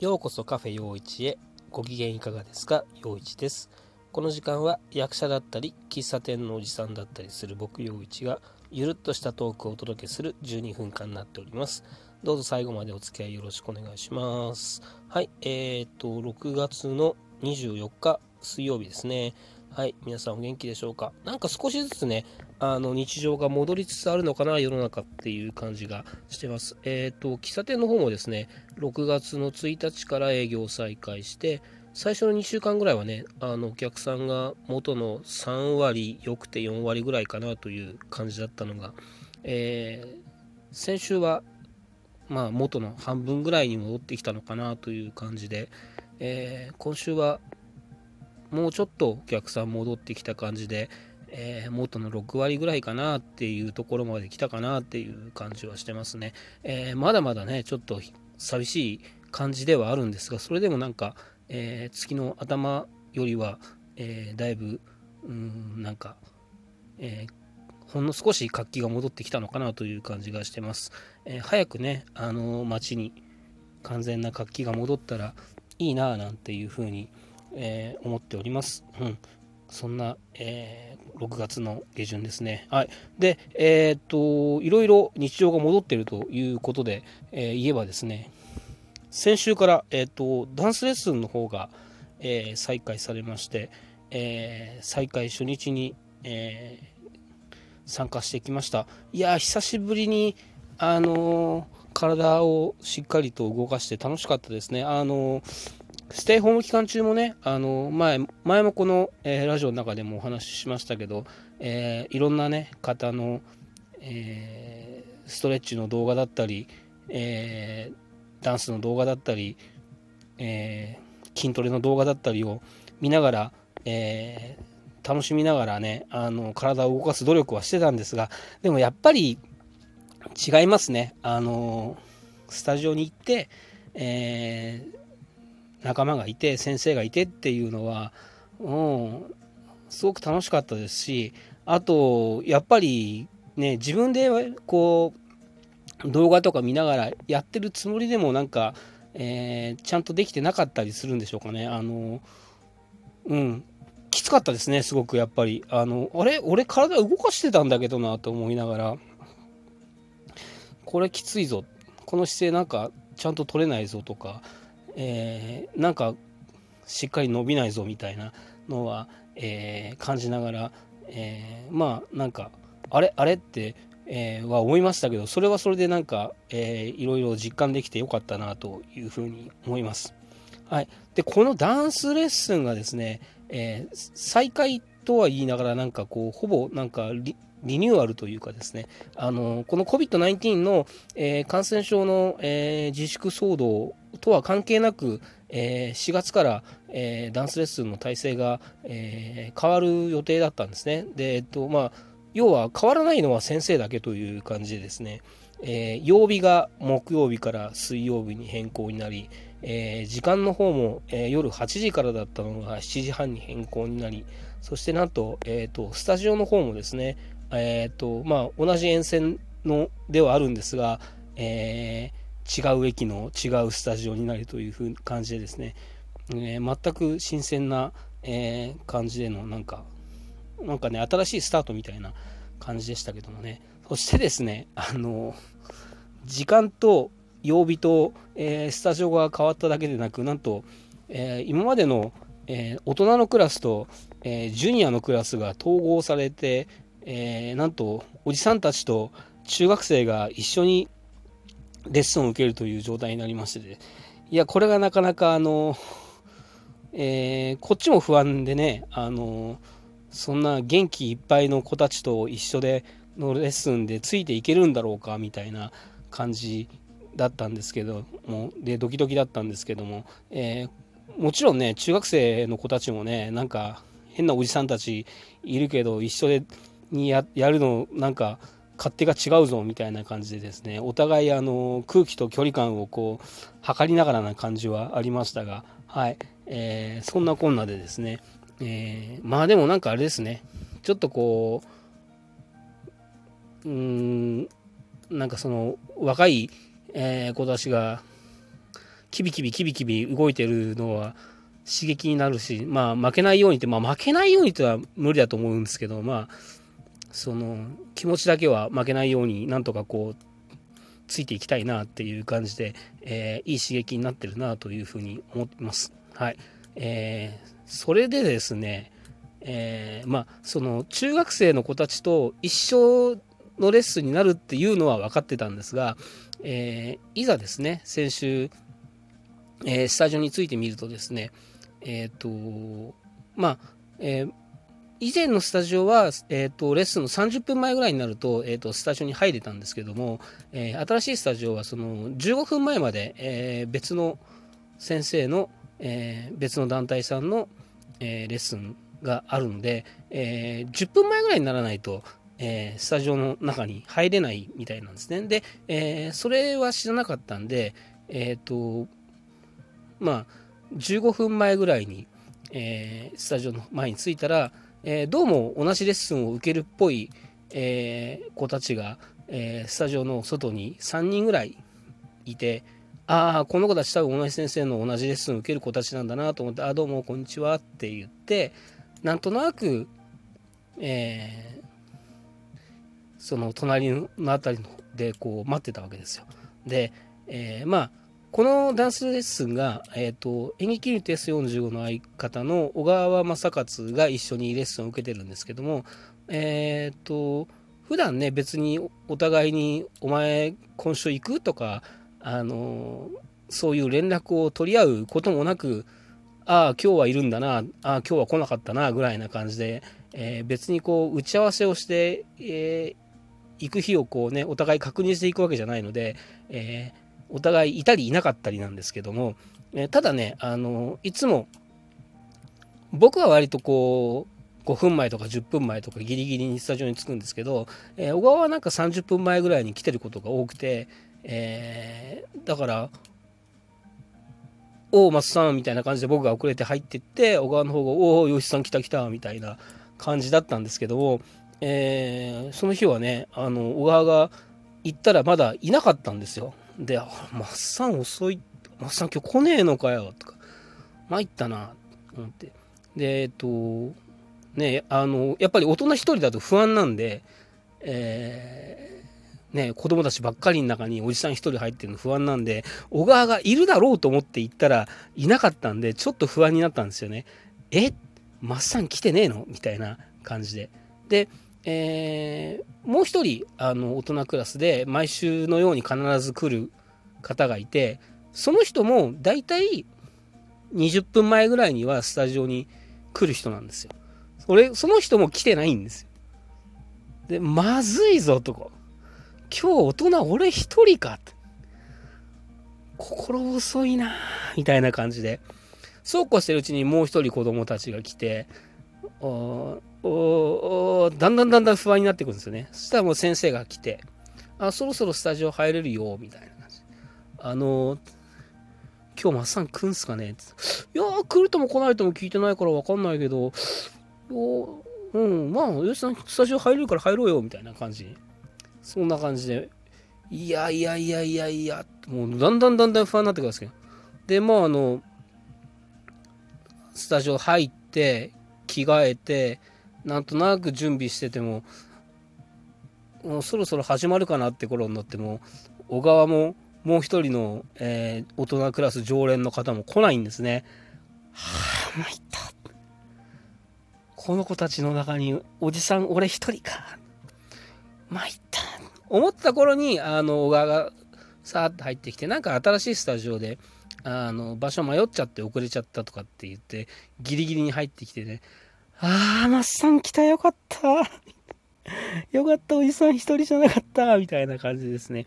ようこそカフェ陽一へ。ご機嫌いかがですか？陽一です。この時間は役者だったり喫茶店のおじさんだったりする僕陽一がゆるっとしたトークをお届けする12分間になっております。どうぞ最後までお付き合いよろしくお願いします。はいえー、っと6月の24日水曜日ですね。はい、皆さんお元気でしょうか？なんか少しずつね、あの日常が戻りつつあるのかな、世の中っていう感じがしてます。えっ、ー、と、喫茶店の方もですね、6月の1日から営業再開して、最初の2週間ぐらいはね、あのお客さんが元の3割、よくて4割ぐらいかなという感じだったのが、えー、先週は、まあ、元の半分ぐらいに戻ってきたのかなという感じで、えー、今週はもうちょっとお客さん戻ってきた感じで、えー、元の6割ぐらいかなっていうところまで来たかなっていう感じはしてますね。えー、まだまだね、ちょっと寂しい感じではあるんですが、それでもなんか、えー、月の頭よりは、えだいぶ、うん、なんか、えほんの少し活気が戻ってきたのかなという感じがしてます。え早くね、あの街に完全な活気が戻ったらいいなぁなんていうふうにえー、思っております。うん。そんな、えー、6月の下旬ですね。はい。で、えー、っと、いろいろ日常が戻っているということで、えー、言えばですね、先週から、えっと、ダンスレッスンの方が、え、再開されまして、え、再開初日に、え、参加してきました。いや久しぶりに、あの体をしっかりと動かして楽しかったですね。あのステイホーム期間中もね、あの前前もこの、えー、ラジオの中でもお話ししましたけど、えー、いろんなね、方の、えー、ストレッチの動画だったり、えダンスの動画だったり、え筋トレの動画だったりを見ながら、え楽しみながらね、あの体を動かす努力はしてたんですが、でもやっぱり違いますね。あのスタジオに行って、えー仲間がいて先生がいてっていうのは、うん、すごく楽しかったですしあとやっぱりね自分でこう動画とか見ながらやってるつもりでもなんか、えー、ちゃんとできてなかったりするんでしょうかね。あのうんきつかったですねすごくやっぱり。あのあれ俺体動かしてたんだけどなと思いながらこれきついぞこの姿勢なんかちゃんと取れないぞとかえー、なんかしっかり伸びないぞみたいなのは、えー、感じながら、えー、まあなんかあれ？あれ？って、えー、は思いましたけどそれはそれでなんか、えー、いろいろ実感できてよかったなというふうに思います。はい、でこのダンスレッスンがですね、えー、再開とは言いながらなんかこうほぼなんかリニューアルというかですねあのこの COVID-19 の、えー、感染症の、えー、自粛騒動とは関係なく、えー、4月から、え、ダンスレッスンの体制が、え、変わる予定だったんですね。で、えっとまあ、要は変わらないのは先生だけという感じでですね、え曜日が木曜日から水曜日に変更になり、え時間の方も、え夜8時からだったのが7時半に変更になり、そしてなんと、えーと、スタジオの方もですね、えーとまあ、同じ沿線のではあるんですが、えー違う駅の違うスタジオになるというふう感じでですね、えー、全く新鮮な、えー、感じでのなんかなんかね新しいスタートみたいな感じでしたけどもね。そしてですねあの時間と曜日と、えー、スタジオが変わっただけでなくなんと、え今までの、え大人のクラスと、えジュニアのクラスが統合されて、えなんとおじさんたちと中学生が一緒にレッスンを受けるという状態になりまして、いや、これがなかなか、あの、えー、こっちも不安でね、あの、そんな元気いっぱいの子たちと一緒でのレッスンでついていけるんだろうかみたいな感じだったんですけどもでドキドキだったんですけども、えー、もちろんね中学生の子たちもねなんか変なおじさんたちいるけど一緒でにやるのなんか勝手が違うぞみたいな感じでですねお互いあの空気と距離感をこう測りながらな感じはありましたがはい、えー、そんなこんなでですね、えー、まあでもなんかあれですねちょっとこううんなんかその若い、えー、子たちがキビキビキビキビ動いてるのは刺激になるし、まあ負けないようにって、まあ負けないようにっては無理だと思うんですけど、まあ、その気持ちだけは負けないようになんとかこうついていきたいなっていう感じで、えー、いい刺激になってるなというふうに思ってます。はい。えー、それでですね、えー、まあその中学生の子たちと一緒のレッスンになるっていうのは分かってたんですが、え、いざですね先週、え、スタジオについてみるとですねえっ、とまあ、え以前のスタジオは、えーと、レッスンの30分前ぐらいになると,、えーと、スタジオに入れたんですけども、えー、新しいスタジオはその15分前まで、えー、別の先生の、えー、別の団体さんの、えレッスンがあるので、え10分前ぐらいにならないと、えスタジオの中に入れないみたいなんですね。で、えそれは知らなかったんで、えっ、とまあ15分前ぐらいに、えスタジオの前に着いたら、えー、どうも同じレッスンを受けるっぽい、えー、子たちが、えー、スタジオの外に3人ぐらいいて、ああ、この子たち多分同じ先生の同じレッスンを受ける子たちなんだなと思って、あどうも、こんにちはって言って、なんとなく、えー、その隣の辺りでこう待ってたわけですよ。で、えー、まあ、このダンスレッスンが、えーと、演劇ユニット S45 の相方の小川正勝が一緒にレッスンを受けてるんですけども、えっ、ー、と普段ね別にお互いに「お前今週行く?」とかあのそういう連絡を取り合うこともなく「ああ今日はいるんだなああ今日は来なかったな」ぐらいな感じで、えー、別にこう打ち合わせをして、えー、行く日をこうねお互い確認していくわけじゃないので、えーお互いいたりいなかったりなんですけども、えただねあのいつも僕は割とこう5分前とか10分前とかギリギリにスタジオに着くんですけど、えー、小川はなんか30分前ぐらいに来てることが多くて、えー、だから「おお松さん」みたいな感じで僕が遅れて入ってって小川の方が「おお吉さん来た来た」みたいな感じだったんですけども、えー、その日はねあの小川が行ったらまだいなかったんですよ。で、あ、マッサン遅い、マッサン今日来ねえのかよ、とか、参ったな、と思って。で、えっと、ね、あの、やっぱり大人一人だと不安なんで、えー、ね、子供たちばっかりの中におじさん一人入ってるの不安なんで、小川がいるだろうと思って行ったらいなかったんで、ちょっと不安になったんですよね。えマッサン来てねえの？みたいな感じで。で、えー、もう一人あの大人クラスで毎週のように必ず来る方がいてその人も大体20分前ぐらいにはスタジオに来る人なんですよ。それその人も来てないんですよ。でまずいぞとか今日大人俺一人かって心細いなみたいな感じでそうこうしてるうちにもう一人子供たちが来ておだんだんだんだん不安になってくるんですよね。そしたらもう先生が来て、あ、そろそろスタジオ入れるよ、みたいな感じ。あの今日マッサン来んすかね？いやー、来るとも来ないとも聞いてないからわかんないけど、うん、まあ、よしさん、スタジオ入れるから入ろうよ、みたいな感じ。そんな感じで、いやいやいやいやいや、もうだんだんだんだん不安になってくるんですけど。で、まあ、あの、スタジオ入って、着替えて、なんとなく準備しててももうそろそろ始まるかなって頃になっても小川ももう一人の、えー、大人クラス常連の方も来ないんですね。はあ、参った。この子たちの中におじさん俺一人か。参った。思った頃にあの小川がさーっと入ってきてなんか新しいスタジオであの場所迷っちゃって遅れちゃったとかって言ってギリギリに入ってきてねああ、マッサン来たよかった。よかった、おじさん一人じゃなかった。みたいな感じですね。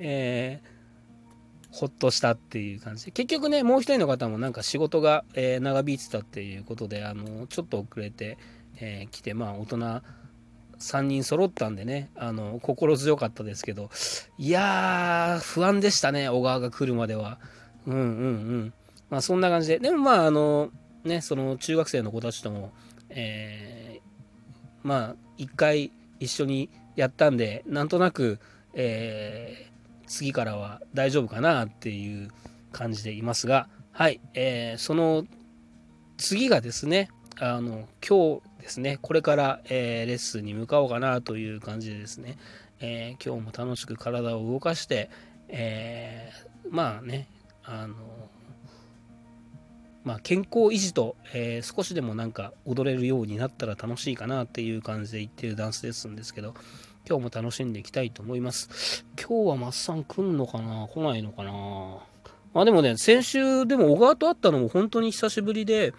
えー、ほっとしたっていう感じで。結局ね、もう一人の方もなんか仕事が、えー、長引いてたっていうことで、あの、ちょっと遅れて、えー、来て、まあ、大人3人揃ったんでね、あの、心強かったですけど、いやー、不安でしたね、小川が来るまでは。うんうんうん。まあ、そんな感じで。でもまあ、あの、ね、その中学生の子たちとも、えー、まあ一回一緒にやったんでなんとなく、えー、次からは大丈夫かなっていう感じでいますが、はい、えー、その次がですね、あの、今日ですね、これから、えー、レッスンに向かおうかなという感じでですね、え、今日も楽しく体を動かして、えまあね、あの、まあ、健康維持と、えー、少しでもなんか踊れるようになったら楽しいかなっていう感じで言ってるダンスレッスンですけど、今日も楽しんでいきたいと思います。今日はマッサン来んのかな？来ないのかな？まあでもね、先週でも小川と会ったのも本当に久しぶりで、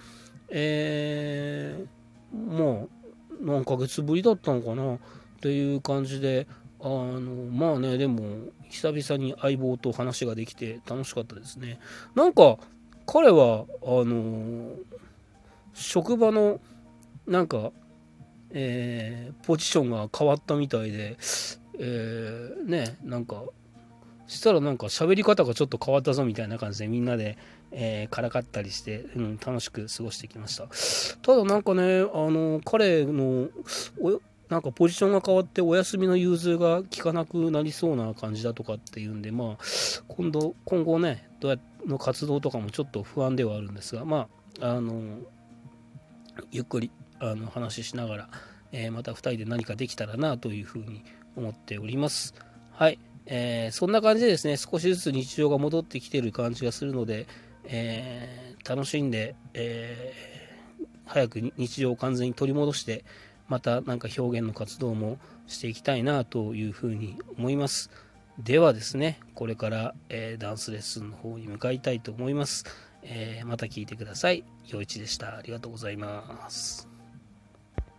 えー、もう何ヶ月ぶりだったのかなっていう感じで、あの、まあね、でも久々に相棒と話ができて楽しかったですね。なんか、彼はあの職場のなんか、えー、ポジションが変わったみたいで、えー、ねなんかしたらなんか喋り方がちょっと変わったぞみたいな感じでみんなで、えー、からかったりして、うん、楽しく過ごしてきました。ただなんかねあの彼のなんかポジションが変わってお休みの融通が効かなくなりそうな感じだとかっていうんでまあ今度今後ねどうやっての活動とかもちょっと不安ではあるんですが、まあ、あのゆっくりあの話ししながら、えー、また2人で何かできたらなというふうに思っております。はい、えー、そんな感じでですね、少しずつ日常が戻ってきてる感じがするので、えー、楽しんで、え早く日常を完全に取り戻して、また何か表現の活動もしていきたいなというふうに思います。ではですね、これから、えー、ダンスレッスンの方に向かいたいと思います。えー、また聞いてください。陽一でした。ありがとうございます。